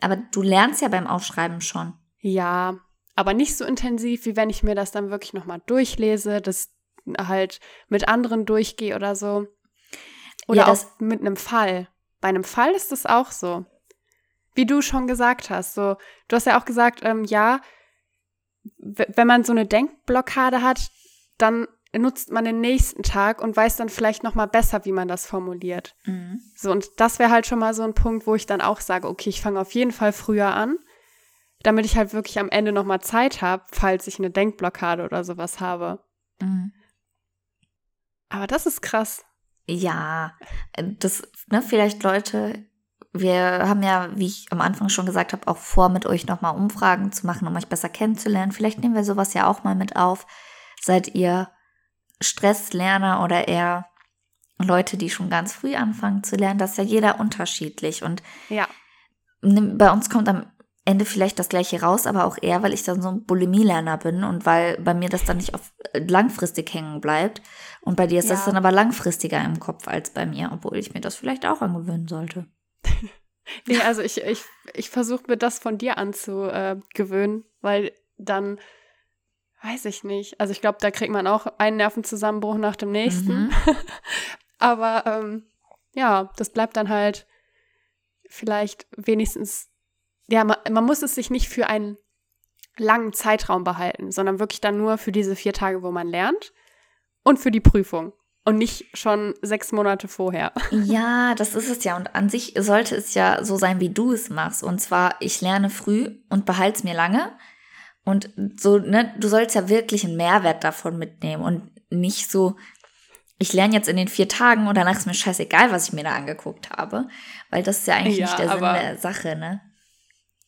Aber du lernst ja beim Aufschreiben schon. Ja, aber nicht so intensiv, wie wenn ich mir das dann wirklich nochmal durchlese, das halt mit anderen durchgehe oder so. Oder ja, auch mit einem Fall. Bei einem Fall ist das auch so. Wie du schon gesagt hast. So, du hast ja auch gesagt, ähm, ja, wenn man so eine Denkblockade hat, dann nutzt man den nächsten Tag und weiß dann vielleicht noch mal besser, wie man das formuliert. Mhm. So und das wäre halt schon mal so ein Punkt, wo ich dann auch sage, okay, ich fange auf jeden Fall früher an, damit ich halt wirklich am Ende noch mal Zeit habe, falls ich eine Denkblockade oder sowas habe. Mhm. Aber das ist krass. Ja, das ne, vielleicht Leute wir haben ja, wie ich am Anfang schon gesagt habe, auch vor, mit euch nochmal Umfragen zu machen, um euch besser kennenzulernen. Vielleicht nehmen wir sowas ja auch mal mit auf. Seid ihr Stresslerner oder eher Leute, die schon ganz früh anfangen zu lernen? Das ist ja jeder unterschiedlich. Und ja. bei uns kommt am Ende vielleicht das gleiche raus, aber auch eher, weil ich dann so ein Bulimie-Lerner bin und weil bei mir das dann nicht auf langfristig hängen bleibt. Und bei dir ist ja. das dann aber langfristiger im Kopf als bei mir, obwohl ich mir das vielleicht auch angewöhnen sollte. (laughs) nee, also ich, ich, ich versuche mir das von dir anzugewöhnen, weil dann weiß ich nicht. Also ich glaube, da kriegt man auch einen Nervenzusammenbruch nach dem nächsten. Mhm. (laughs) Aber ähm, ja, das bleibt dann halt vielleicht wenigstens, ja, man, man muss es sich nicht für einen langen Zeitraum behalten, sondern wirklich dann nur für diese vier Tage, wo man lernt und für die Prüfung und nicht schon sechs Monate vorher. (laughs) Ja, das ist es ja. Und an sich sollte es ja so sein, wie du es machst. Und zwar, ich lerne früh und behalte es mir lange. Und so, ne, du sollst ja wirklich einen Mehrwert davon mitnehmen und nicht so, ich lerne jetzt in den vier Tagen und danach ist mir scheißegal, was ich mir da angeguckt habe. Weil das ist ja eigentlich ja, nicht der Sinn der Sache, ne?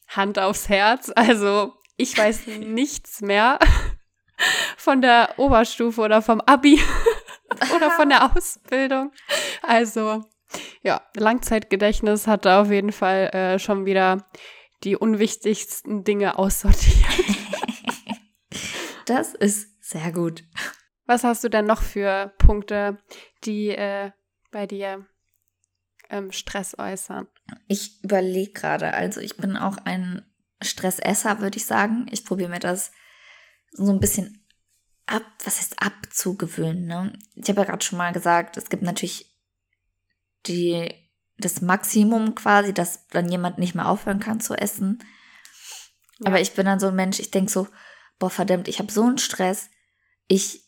Hand aufs Herz. Also, ich weiß (laughs) nichts mehr von der Oberstufe oder vom Abi. (laughs) oder von der Ausbildung. Also, ja, Langzeitgedächtnis hat da auf jeden Fall äh, schon wieder die unwichtigsten Dinge aussortiert. (laughs) das ist sehr gut. Was hast du denn noch für Punkte, die äh, bei dir ähm, Stress äußern? Ich überlege gerade, also ich bin auch ein Stressesser, würde ich sagen. Ich probiere mir das so ein bisschen ab, was heißt abzugewöhnen, ne? Ich habe ja gerade schon mal gesagt, es gibt natürlich die, das Maximum quasi, dass dann jemand nicht mehr aufhören kann zu essen. Ja. Aber ich bin dann so ein Mensch, ich denke so, boah, verdammt, ich habe so einen Stress. Ich,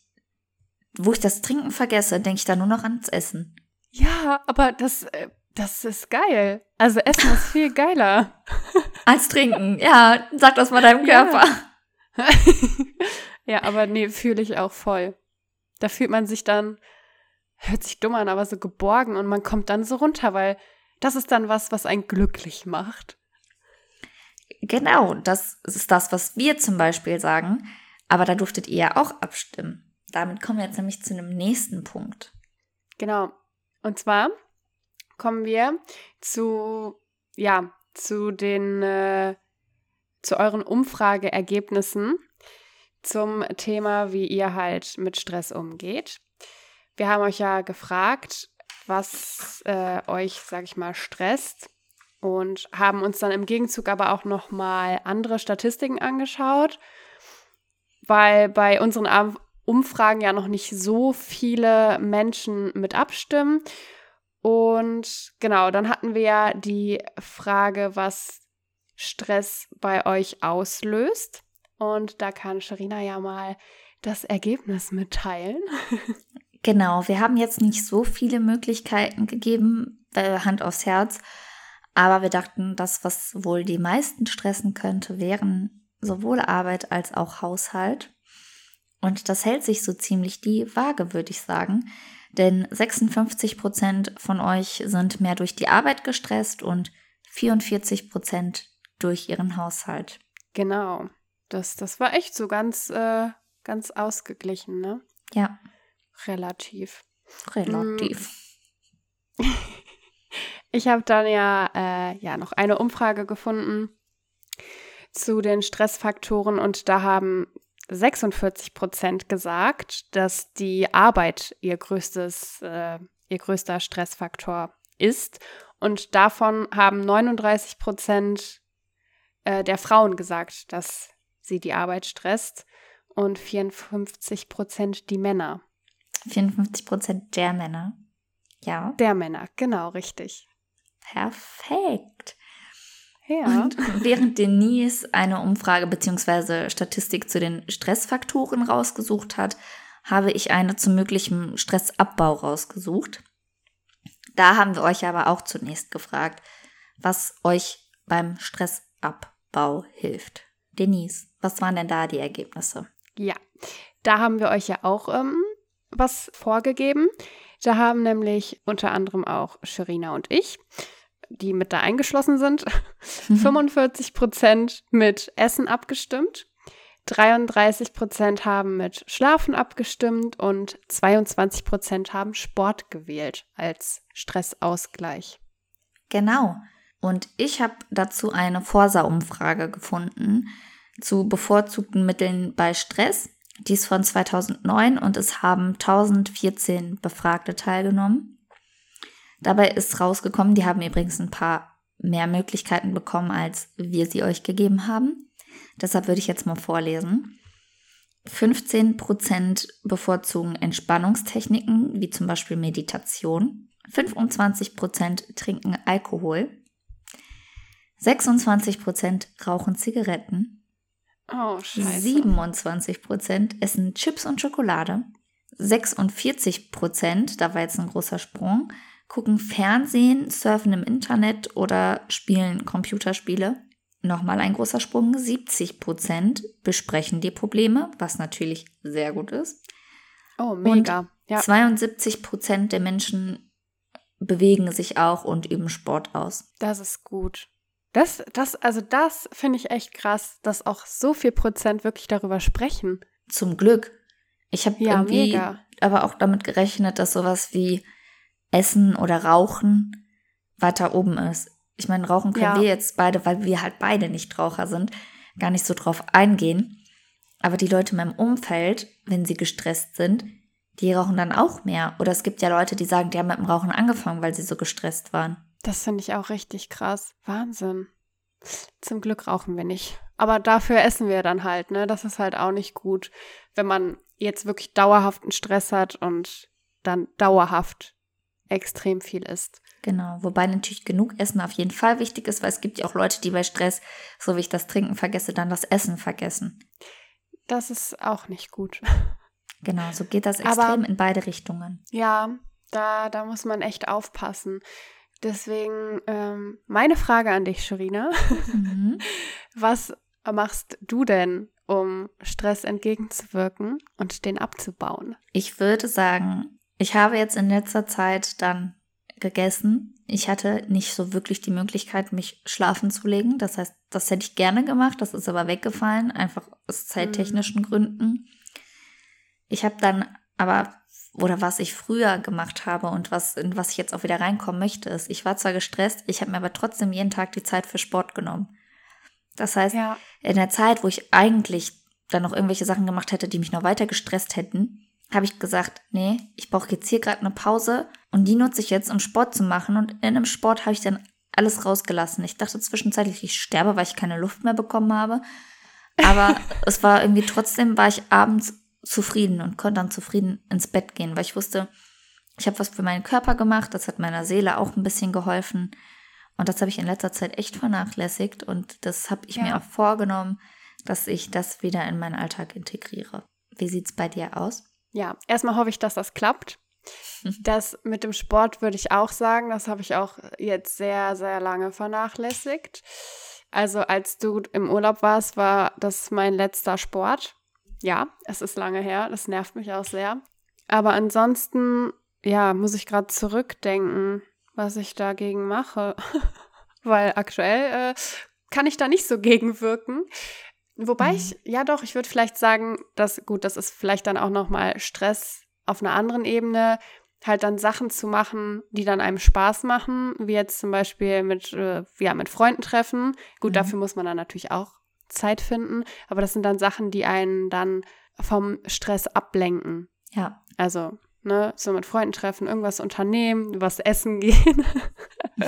wo ich das Trinken vergesse, denke ich da nur noch ans Essen. Ja, aber das, äh, das ist geil. Also Essen ist viel geiler. (laughs) Als Trinken, ja, sag das mal deinem Körper. Ja. (laughs) Ja, aber nee, fühle ich auch voll. Da fühlt man sich dann, hört sich dumm an, aber so geborgen und man kommt dann so runter, weil das ist dann was, was einen glücklich macht. Genau, das ist das, was wir zum Beispiel sagen. Aber da durftet ihr ja auch abstimmen. Damit kommen wir jetzt nämlich zu einem nächsten Punkt. Genau. Und zwar kommen wir zu, ja, zu den, äh, zu euren Umfrageergebnissen zum Thema, wie ihr halt mit Stress umgeht. Wir haben euch ja gefragt, was äh, euch, sag ich mal, stresst und haben uns dann im Gegenzug aber auch noch mal andere Statistiken angeschaut, weil bei unseren Umfragen ja noch nicht so viele Menschen mit abstimmen. Und genau, dann hatten wir ja die Frage, was Stress bei euch auslöst. Und da kann Sharina ja mal das Ergebnis mitteilen. (laughs) Genau, wir haben jetzt nicht so viele Möglichkeiten gegeben, äh, Hand aufs Herz, aber wir dachten, das, was wohl die meisten stressen könnte, wären sowohl Arbeit als auch Haushalt. Und das hält sich so ziemlich die Waage, würde ich sagen. Denn 56 Prozent von euch sind mehr durch die Arbeit gestresst und 44 Prozent durch ihren Haushalt. Genau. Das, das war echt so ganz, äh, ganz ausgeglichen, ne? Ja. Relativ. Relativ. (laughs) Ich habe dann ja, äh, ja noch eine Umfrage gefunden zu den Stressfaktoren und da haben 46 Prozent gesagt, dass die Arbeit ihr größtes, äh, ihr größter Stressfaktor ist. Und davon haben 39 Prozent äh, der Frauen gesagt, dass sie die Arbeit stresst und 54 Prozent die Männer. 54 Prozent der Männer. Ja. Der Männer, genau, richtig. Perfekt. Ja. Und (laughs) während Denise eine Umfrage bzw. Statistik zu den Stressfaktoren rausgesucht hat, habe ich eine zu möglichem Stressabbau rausgesucht. Da haben wir euch aber auch zunächst gefragt, was euch beim Stressabbau hilft. Denise, was waren denn da die Ergebnisse? Ja, da haben wir euch ja auch ähm, was vorgegeben. Da haben nämlich unter anderem auch Sherina und ich, die mit da eingeschlossen sind, 45 Prozent mit Essen abgestimmt. 33 Prozent haben mit Schlafen abgestimmt und 22 Prozent haben Sport gewählt als Stressausgleich. Genau. Und ich habe dazu eine Forsa-Umfrage gefunden zu bevorzugten Mitteln bei Stress. Die ist von 2009 und es haben 1014 Befragte teilgenommen. Dabei ist rausgekommen, die haben übrigens ein paar mehr Möglichkeiten bekommen, als wir sie euch gegeben haben. Deshalb würde ich jetzt mal vorlesen. 15% bevorzugen Entspannungstechniken, wie zum Beispiel Meditation. 25% trinken Alkohol. 26% rauchen Zigaretten. Oh, scheiße. 27% essen Chips und Schokolade. 46%, da war jetzt ein großer Sprung, gucken Fernsehen, surfen im Internet oder spielen Computerspiele. Nochmal ein großer Sprung. 70 Prozent besprechen die Probleme, was natürlich sehr gut ist. Oh, mega. Und ja. 72 Prozent der Menschen bewegen sich auch und üben Sport aus. Das ist gut. Das, das, also das finde ich echt krass, dass auch so viel Prozent wirklich darüber sprechen. Zum Glück. Ich habe Ja, irgendwie mega. aber auch damit gerechnet, dass sowas wie Essen oder Rauchen weiter oben ist. Ich meine, Rauchen können Ja. wir jetzt beide, weil wir halt beide Nichtraucher sind, gar nicht so drauf eingehen. Aber die Leute in meinem Umfeld, wenn sie gestresst sind, die rauchen dann auch mehr. Oder es gibt ja Leute, die sagen, die haben mit dem Rauchen angefangen, weil sie so gestresst waren. Das finde ich auch richtig krass. Wahnsinn. Zum Glück rauchen wir nicht. Aber dafür essen wir dann halt, ne? Das ist halt auch nicht gut, wenn man jetzt wirklich dauerhaften Stress hat und dann dauerhaft extrem viel isst. Genau, wobei natürlich genug Essen auf jeden Fall wichtig ist, weil es gibt ja auch Leute, die bei Stress, so wie ich das Trinken vergesse, dann das Essen vergessen. Das ist auch nicht gut. (laughs) Genau, so geht das Aber- extrem in beide Richtungen. Ja, da, da muss man echt aufpassen. Deswegen ähm, meine Frage an dich, Sherina. Mhm. (laughs) Was machst du denn, um Stress entgegenzuwirken und den abzubauen? Ich würde sagen, ich habe jetzt in letzter Zeit dann gegessen. Ich hatte nicht so wirklich die Möglichkeit, mich schlafen zu legen. Das heißt, das hätte ich gerne gemacht. Das ist aber weggefallen, einfach aus zeittechnischen Gründen. Ich habe dann aber, oder was ich früher gemacht habe und was, in was ich jetzt auch wieder reinkommen möchte, ist, ich war zwar gestresst, ich habe mir aber trotzdem jeden Tag die Zeit für Sport genommen. Das heißt, Ja. in der Zeit, wo ich eigentlich dann noch irgendwelche Sachen gemacht hätte, die mich noch weiter gestresst hätten, habe ich gesagt, nee, ich brauche jetzt hier gerade eine Pause und die nutze ich jetzt, um Sport zu machen. Und in einem Sport habe ich dann alles rausgelassen. Ich dachte zwischenzeitlich, ich sterbe, weil ich keine Luft mehr bekommen habe. Aber (laughs) es war irgendwie trotzdem, war ich abends zufrieden und konnte dann zufrieden ins Bett gehen, weil ich wusste, ich habe was für meinen Körper gemacht, das hat meiner Seele auch ein bisschen geholfen. Und das habe ich in letzter Zeit echt vernachlässigt und das habe ich Ja. mir auch vorgenommen, dass ich das wieder in meinen Alltag integriere. Wie sieht's bei dir aus? Ja, erstmal hoffe ich, dass das klappt. Das mit dem Sport würde ich auch sagen, das habe ich auch jetzt sehr, sehr lange vernachlässigt. Also als du im Urlaub warst, war das mein letzter Sport. Ja, es ist lange her, das nervt mich auch sehr. Aber ansonsten, ja, muss ich gerade zurückdenken, was ich dagegen mache. (laughs) Weil aktuell äh, kann ich da nicht so gegenwirken. Wobei mhm. ich, ja doch, ich würde vielleicht sagen, dass, gut, das ist vielleicht dann auch nochmal Stress auf einer anderen Ebene, halt dann Sachen zu machen, die dann einem Spaß machen, wie jetzt zum Beispiel mit, äh, ja, mit Freunden treffen. Gut, mhm. dafür muss man dann natürlich auch Zeit finden, aber das sind dann Sachen, die einen dann vom Stress ablenken. Ja. Also, ne, so mit Freunden treffen, irgendwas unternehmen, was essen (laughs) gehen. (laughs)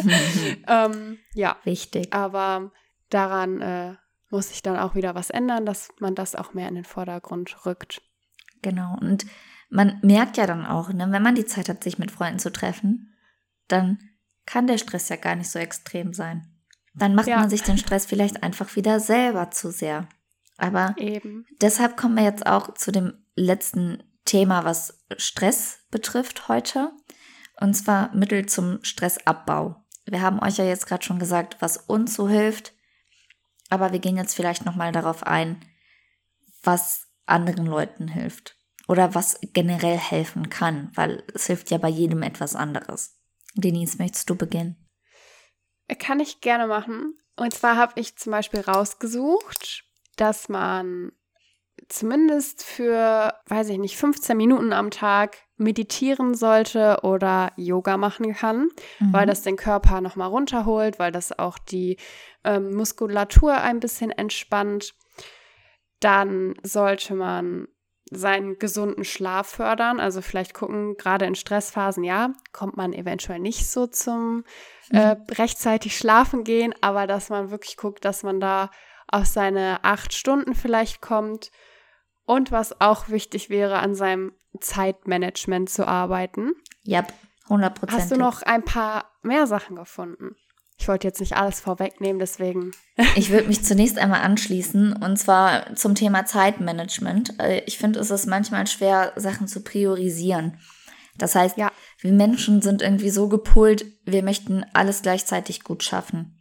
ähm, ja. Wichtig. Aber daran äh, muss sich dann auch wieder was ändern, dass man das auch mehr in den Vordergrund rückt. Genau. Und man merkt ja dann auch, ne, wenn man die Zeit hat, sich mit Freunden zu treffen, dann kann der Stress ja gar nicht so extrem sein. Dann macht ja. man sich den Stress vielleicht einfach wieder selber zu sehr. Aber Eben. deshalb kommen wir jetzt auch zu dem letzten Thema, was Stress betrifft heute. Und zwar Mittel zum Stressabbau. Wir haben euch ja jetzt gerade schon gesagt, was uns so hilft. Aber wir gehen jetzt vielleicht nochmal darauf ein, was anderen Leuten hilft oder was generell helfen kann, weil es hilft ja bei jedem etwas anderes. Denise, möchtest du beginnen? Kann ich gerne machen. Und zwar habe ich zum Beispiel rausgesucht, dass man zumindest für, weiß ich nicht, 15 Minuten am Tag meditieren sollte oder Yoga machen kann, mhm. weil das den Körper nochmal runterholt, weil das auch die ähm, Muskulatur ein bisschen entspannt. Dann sollte man seinen gesunden Schlaf fördern. Also vielleicht gucken, gerade in Stressphasen, ja, kommt man eventuell nicht so zum äh, mhm. rechtzeitig schlafen gehen, aber dass man wirklich guckt, dass man da auf seine acht Stunden vielleicht kommt. Und was auch wichtig wäre, an seinem Zeitmanagement zu arbeiten. Ja, 100 Prozent. Hast du noch ein paar mehr Sachen gefunden? Ich wollte jetzt nicht alles vorwegnehmen, deswegen. Ich würde mich zunächst einmal anschließen und zwar zum Thema Zeitmanagement. Äh, ich finde, es ist manchmal schwer, Sachen zu priorisieren. Das heißt, ja. wir Menschen sind irgendwie so gepolt, wir möchten alles gleichzeitig gut schaffen.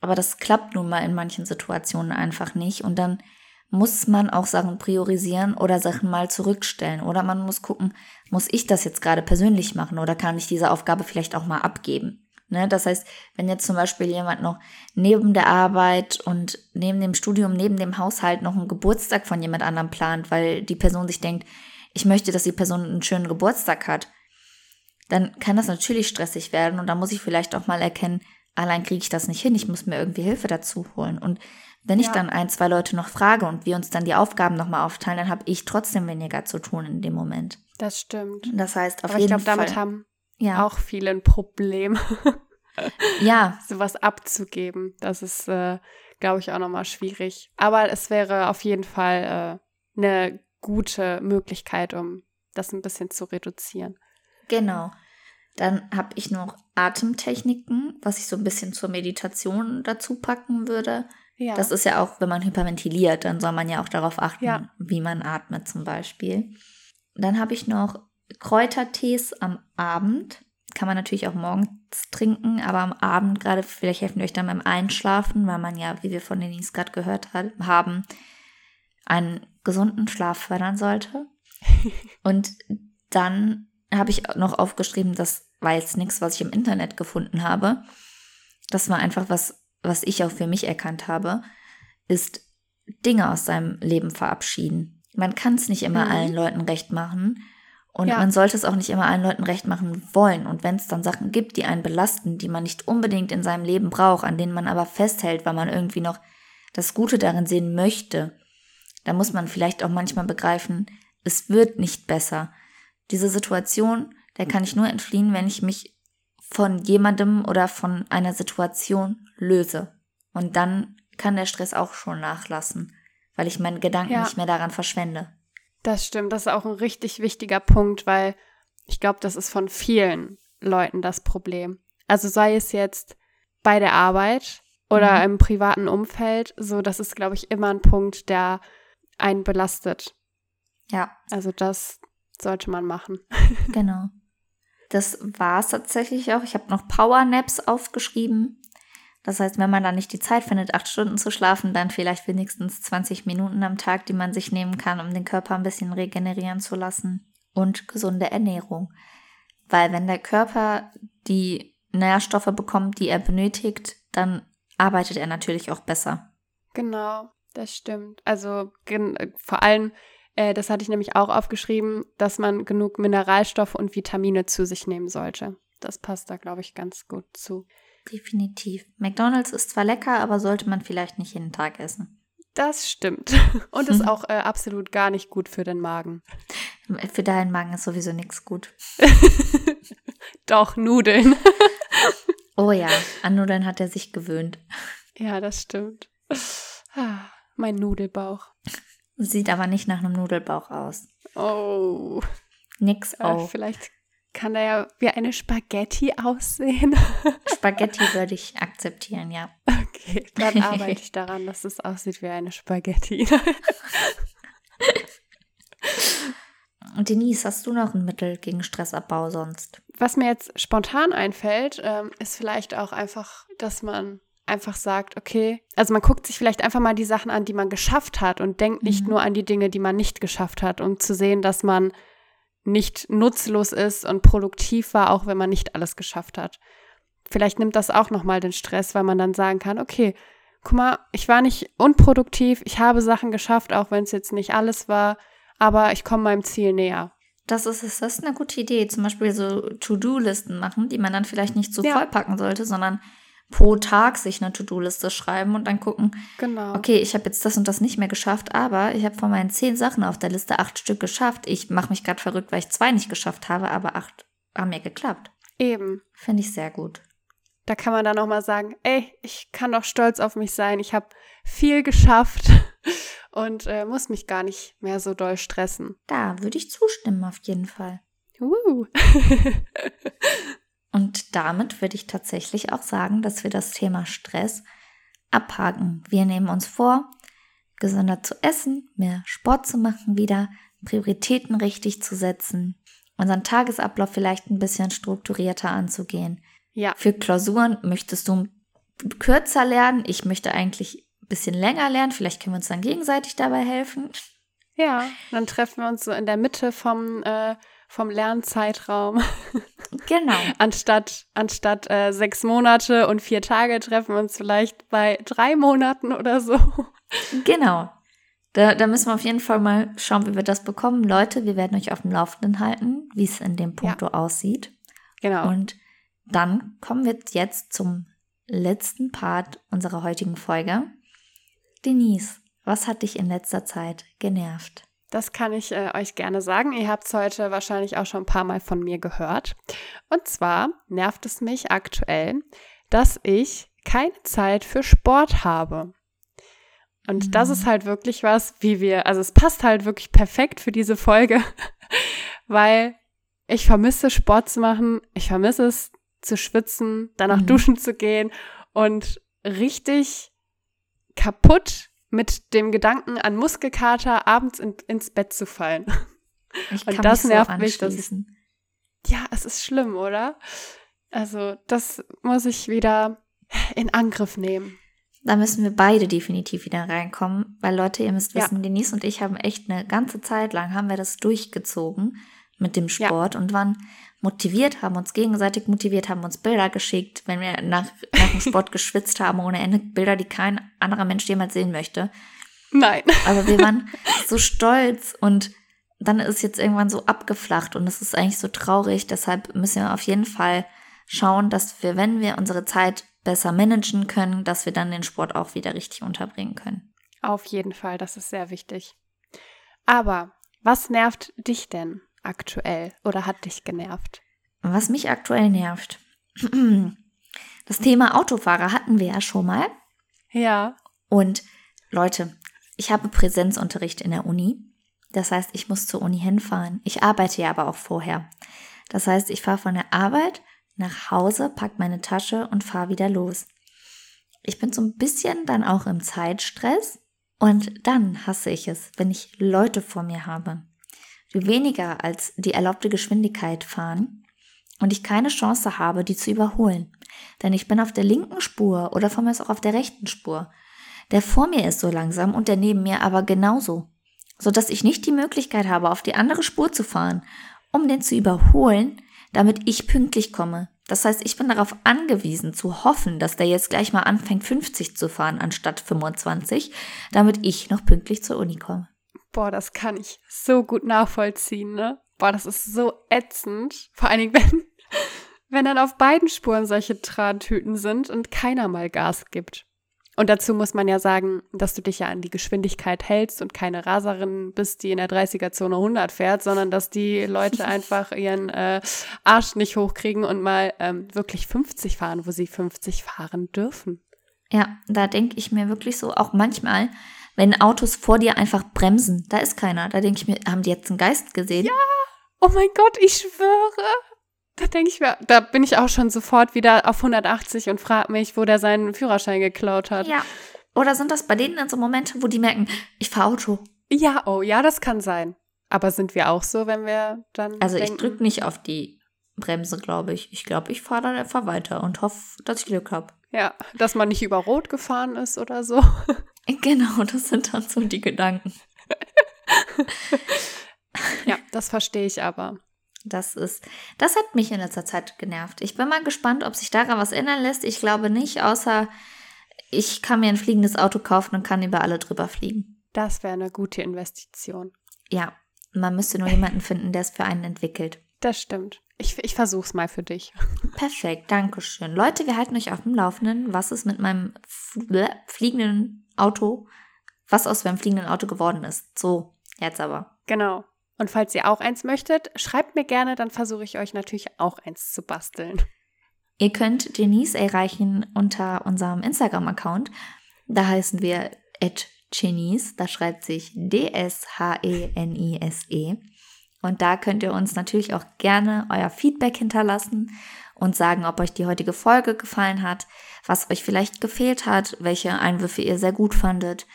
Aber das klappt nun mal in manchen Situationen einfach nicht und dann muss man auch Sachen priorisieren oder Sachen mal zurückstellen. Oder man muss gucken, muss ich das jetzt gerade persönlich machen oder kann ich diese Aufgabe vielleicht auch mal abgeben? Ne? Das heißt, wenn jetzt zum Beispiel jemand noch neben der Arbeit und neben dem Studium, neben dem Haushalt noch einen Geburtstag von jemand anderem plant, weil die Person sich denkt, ich möchte, dass die Person einen schönen Geburtstag hat, dann kann das natürlich stressig werden und da muss ich vielleicht auch mal erkennen, allein kriege ich das nicht hin, ich muss mir irgendwie Hilfe dazu holen. Und wenn ja. ich dann ein, zwei Leute noch frage und wir uns dann die Aufgaben nochmal aufteilen, dann habe ich trotzdem weniger zu tun in dem Moment. Das stimmt. Das heißt, auf Aber jeden ich glaube, damit haben ja. auch viele ein Problem. (laughs) ja. Sowas abzugeben. Das ist, äh, glaube ich, auch nochmal schwierig. Aber es wäre auf jeden Fall äh, eine gute Möglichkeit, um das ein bisschen zu reduzieren. Genau. Dann habe ich noch Atemtechniken, was ich so ein bisschen zur Meditation dazu packen würde. Ja. Das ist ja auch, wenn man hyperventiliert, dann soll man ja auch darauf achten, ja. wie man atmet zum Beispiel. Dann habe ich noch Kräutertees am Abend. Kann man natürlich auch morgens trinken, aber am Abend gerade, vielleicht helfen die euch dann beim Einschlafen, weil man ja, wie wir von Denise gerade gehört hat, haben, einen gesunden Schlaf fördern sollte. (laughs) Und dann habe ich noch aufgeschrieben, das war jetzt nichts, was ich im Internet gefunden habe. Das war einfach was, was ich auch für mich erkannt habe, ist Dinge aus seinem Leben verabschieden. Man kann es nicht immer mhm. allen Leuten recht machen. Und ja. man sollte es auch nicht immer allen Leuten recht machen wollen. Und wenn es dann Sachen gibt, die einen belasten, die man nicht unbedingt in seinem Leben braucht, an denen man aber festhält, weil man irgendwie noch das Gute darin sehen möchte, dann muss man vielleicht auch manchmal begreifen, es wird nicht besser. Diese Situation, der kann ich nur entfliehen, wenn ich mich von jemandem oder von einer Situation löse. Und dann kann der Stress auch schon nachlassen, weil ich meine Gedanken ja. nicht mehr daran verschwende. Das stimmt, das ist auch ein richtig wichtiger Punkt, weil ich glaube, das ist von vielen Leuten das Problem. Also sei es jetzt bei der Arbeit oder mhm. im privaten Umfeld, so das ist, glaube ich, immer ein Punkt, der einen belastet. Ja. Also das sollte man machen. (laughs) genau. Das war es tatsächlich auch. Ich habe noch Powernaps aufgeschrieben. Das heißt, wenn man dann nicht die Zeit findet, acht Stunden zu schlafen, dann vielleicht wenigstens 20 Minuten am Tag, die man sich nehmen kann, um den Körper ein bisschen regenerieren zu lassen. Und gesunde Ernährung. Weil wenn der Körper die Nährstoffe bekommt, die er benötigt, dann arbeitet er natürlich auch besser. Genau. Das stimmt. Also vor allem, äh, das hatte ich nämlich auch aufgeschrieben, dass man genug Mineralstoffe und Vitamine zu sich nehmen sollte. Das passt da, glaube ich, ganz gut zu. Definitiv. McDonald's ist zwar lecker, aber sollte man vielleicht nicht jeden Tag essen. Das stimmt. (laughs) Und ist (laughs) auch äh, absolut gar nicht gut für den Magen. Für deinen Magen ist sowieso nichts gut. (laughs) Doch, Nudeln. oh ja, an Nudeln hat er sich gewöhnt. Ja, das stimmt. Mein Nudelbauch. Sieht aber nicht nach einem Nudelbauch aus. Oh. Nix äh, auch. Vielleicht kann er ja wie eine Spaghetti aussehen. (laughs) Spaghetti würde ich akzeptieren, ja. Okay, dann (laughs) arbeite ich daran, dass es aussieht wie eine Spaghetti. (laughs) Denise, hast du noch ein Mittel gegen Stressabbau sonst? Was mir jetzt spontan einfällt, ähm, ist vielleicht auch einfach, dass man einfach sagt, okay, also man guckt sich vielleicht einfach mal die Sachen an, die man geschafft hat und denkt nicht mhm. nur an die Dinge, die man nicht geschafft hat, um zu sehen, dass man nicht nutzlos ist und produktiv war, auch wenn man nicht alles geschafft hat. Vielleicht nimmt das auch nochmal den Stress, weil man dann sagen kann, okay, guck mal, ich war nicht unproduktiv, ich habe Sachen geschafft, auch wenn es jetzt nicht alles war, aber ich komme meinem Ziel näher. Das ist, das ist eine gute Idee. Zum Beispiel so To-Do-Listen machen, die man dann vielleicht nicht so ja. vollpacken sollte, sondern pro Tag sich eine To-Do-Liste schreiben und dann gucken, genau. okay, ich habe jetzt das und das nicht mehr geschafft, aber ich habe von meinen zehn Sachen auf der Liste acht Stück geschafft. Ich mache mich gerade verrückt, weil ich zwei nicht geschafft habe, aber acht haben mir geklappt. Eben. Finde ich sehr gut. Da kann man dann auch mal sagen, ey, ich kann doch stolz auf mich sein, ich habe viel geschafft (laughs) und äh, muss mich gar nicht mehr so doll stressen. Da würde ich zustimmen, auf jeden Fall. Uh. (laughs) Und damit würde ich tatsächlich auch sagen, dass wir das Thema Stress abhaken. Wir nehmen uns vor, gesünder zu essen, mehr Sport zu machen wieder, Prioritäten richtig zu setzen, unseren Tagesablauf vielleicht ein bisschen strukturierter anzugehen. Ja. Für Klausuren möchtest du kürzer lernen. Ich möchte eigentlich ein bisschen länger lernen. Vielleicht können wir uns dann gegenseitig dabei helfen. Ja, dann treffen wir uns so in der Mitte vom äh, vom Lernzeitraum. Genau. (laughs) anstatt anstatt äh, sechs Monate und vier Tage treffen wir uns vielleicht bei drei Monaten oder so. Genau. Da, da müssen wir auf jeden Fall mal schauen, wie wir das bekommen. Leute, wir werden euch auf dem Laufenden halten, wie es in dem Punkt ja. aussieht. Genau. Und dann kommen wir jetzt zum letzten Part unserer heutigen Folge. Denise, was hat dich in letzter Zeit genervt? Das kann ich äh, euch gerne sagen. Ihr habt es heute wahrscheinlich auch schon ein paar Mal von mir gehört. Und zwar nervt es mich aktuell, dass ich keine Zeit für Sport habe. Und mhm. das ist halt wirklich was, wie wir, also es passt halt wirklich perfekt für diese Folge, (laughs) weil ich vermisse Sport zu machen, ich vermisse es zu schwitzen, danach mhm. duschen zu gehen und richtig kaputt mit dem Gedanken an Muskelkater abends in, ins Bett zu fallen. Ich und das mich nervt so mich. Dass ja, es ist schlimm, oder? Also, das muss ich wieder in Angriff nehmen. Da müssen wir beide definitiv wieder reinkommen, weil Leute, ihr müsst wissen, ja. Denise und ich haben echt eine ganze Zeit lang haben wir das durchgezogen mit dem Sport ja. und waren motiviert, haben uns gegenseitig motiviert, haben uns Bilder geschickt, wenn wir nach, nach dem Sport (laughs) geschwitzt haben, ohne Ende Bilder, die kein anderer Mensch jemals sehen möchte. Nein. Aber wir waren (laughs) so stolz und dann ist es jetzt irgendwann so abgeflacht und es ist eigentlich so traurig. Deshalb müssen wir auf jeden Fall schauen, dass wir, wenn wir unsere Zeit besser managen können, dass wir dann den Sport auch wieder richtig unterbringen können. Auf jeden Fall, das ist sehr wichtig. Aber was nervt dich denn? Aktuell oder hat dich genervt? Was mich aktuell nervt. (clears throat) Das Thema Autofahrer hatten wir ja schon mal. Ja. Und Leute, ich habe Präsenzunterricht in der Uni. Das heißt, ich muss zur Uni hinfahren. Ich arbeite ja aber auch vorher. Das heißt, ich fahre von der Arbeit nach Hause, pack meine Tasche und fahre wieder los. Ich bin so ein bisschen dann auch im Zeitstress und dann hasse ich es, wenn ich Leute vor mir habe weniger als die erlaubte Geschwindigkeit fahren und ich keine Chance habe, die zu überholen. Denn ich bin auf der linken Spur oder von mir ist auch auf der rechten Spur. Der vor mir ist so langsam und der neben mir aber genauso. Sodass ich nicht die Möglichkeit habe, auf die andere Spur zu fahren, um den zu überholen, damit ich pünktlich komme. Das heißt, ich bin darauf angewiesen zu hoffen, dass der jetzt gleich mal anfängt, 50 zu fahren anstatt 25, damit ich noch pünktlich zur Uni komme. Boah, das kann ich so gut nachvollziehen, ne? Boah, das ist so ätzend. Vor allen Dingen, (laughs) wenn, wenn dann auf beiden Spuren solche Trantüten sind und keiner mal Gas gibt. Und dazu muss man ja sagen, dass du dich ja an die Geschwindigkeit hältst und keine Raserin bist, die in der 30er-Zone 100 fährt, sondern dass die Leute (laughs) einfach ihren äh, Arsch nicht hochkriegen und mal ähm, wirklich 50 fahren, wo sie 50 fahren dürfen. Ja, da denke ich mir wirklich so, auch manchmal, wenn Autos vor dir einfach bremsen, da ist keiner. Da denke ich mir, haben die jetzt einen Geist gesehen? Ja, oh mein Gott, ich schwöre. Da denke ich mir, da bin ich auch schon sofort wieder auf 180 und frage mich, wo der seinen Führerschein geklaut hat. Ja. Oder sind das bei denen dann so Momente, wo die merken, ich fahre Auto? Ja, oh ja, das kann sein. Aber sind wir auch so, wenn wir dann. Also denken, ich drücke nicht auf die Bremse, glaube ich. Ich glaube, ich fahre dann einfach weiter und hoffe, dass ich Glück habe. Ja, dass man nicht über Rot gefahren ist oder so. (laughs) Genau, das sind dann so die Gedanken. (laughs) ja, das verstehe ich aber. Das ist, das hat mich in letzter Zeit genervt. Ich bin mal gespannt, ob sich daran was ändern lässt. Ich glaube nicht, außer ich kann mir ein fliegendes Auto kaufen und kann über alle drüber fliegen. Das wäre eine gute Investition. Ja, man müsste nur jemanden finden, der es für einen entwickelt. Das stimmt. Ich, ich versuch's mal für dich. Perfekt, danke schön. Leute, wir halten euch auf dem Laufenden, was es mit meinem fliegenden Auto, was aus meinem fliegenden Auto geworden ist. So, jetzt aber. Genau. Und falls ihr auch eins möchtet, schreibt mir gerne, dann versuche ich euch natürlich auch eins zu basteln. Ihr könnt Denise erreichen unter unserem Instagram-Account. Da heißen wir @chenise. Da schreibt sich D-S-H-E-N-I-S-E. -E. Und da könnt ihr uns natürlich auch gerne euer Feedback hinterlassen und sagen, ob euch die heutige Folge gefallen hat, was euch vielleicht gefehlt hat, welche Einwürfe ihr sehr gut fandet.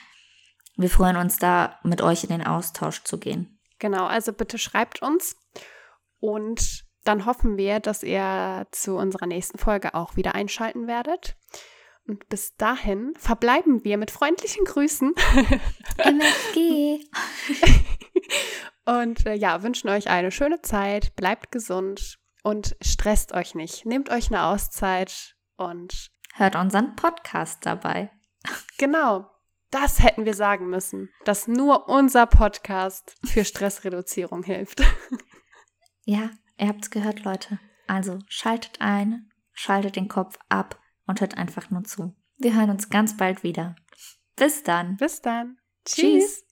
Wir freuen uns da, mit euch in den Austausch zu gehen. Genau, also bitte schreibt uns und dann hoffen wir, dass ihr zu unserer nächsten Folge auch wieder einschalten werdet. Und bis dahin verbleiben wir mit freundlichen Grüßen. (laughs) MFG. (laughs) und äh, ja, wünschen euch eine schöne Zeit, bleibt gesund und stresst euch nicht. Nehmt euch eine Auszeit und hört unseren Podcast dabei. Genau. Das hätten wir sagen müssen, dass nur unser Podcast für Stressreduzierung hilft. (laughs) Ja, ihr habt's gehört, Leute. Also schaltet ein, schaltet den Kopf ab und hört einfach nur zu. Wir hören uns ganz bald wieder. Bis dann. Bis dann. Tschüss. Tschüss.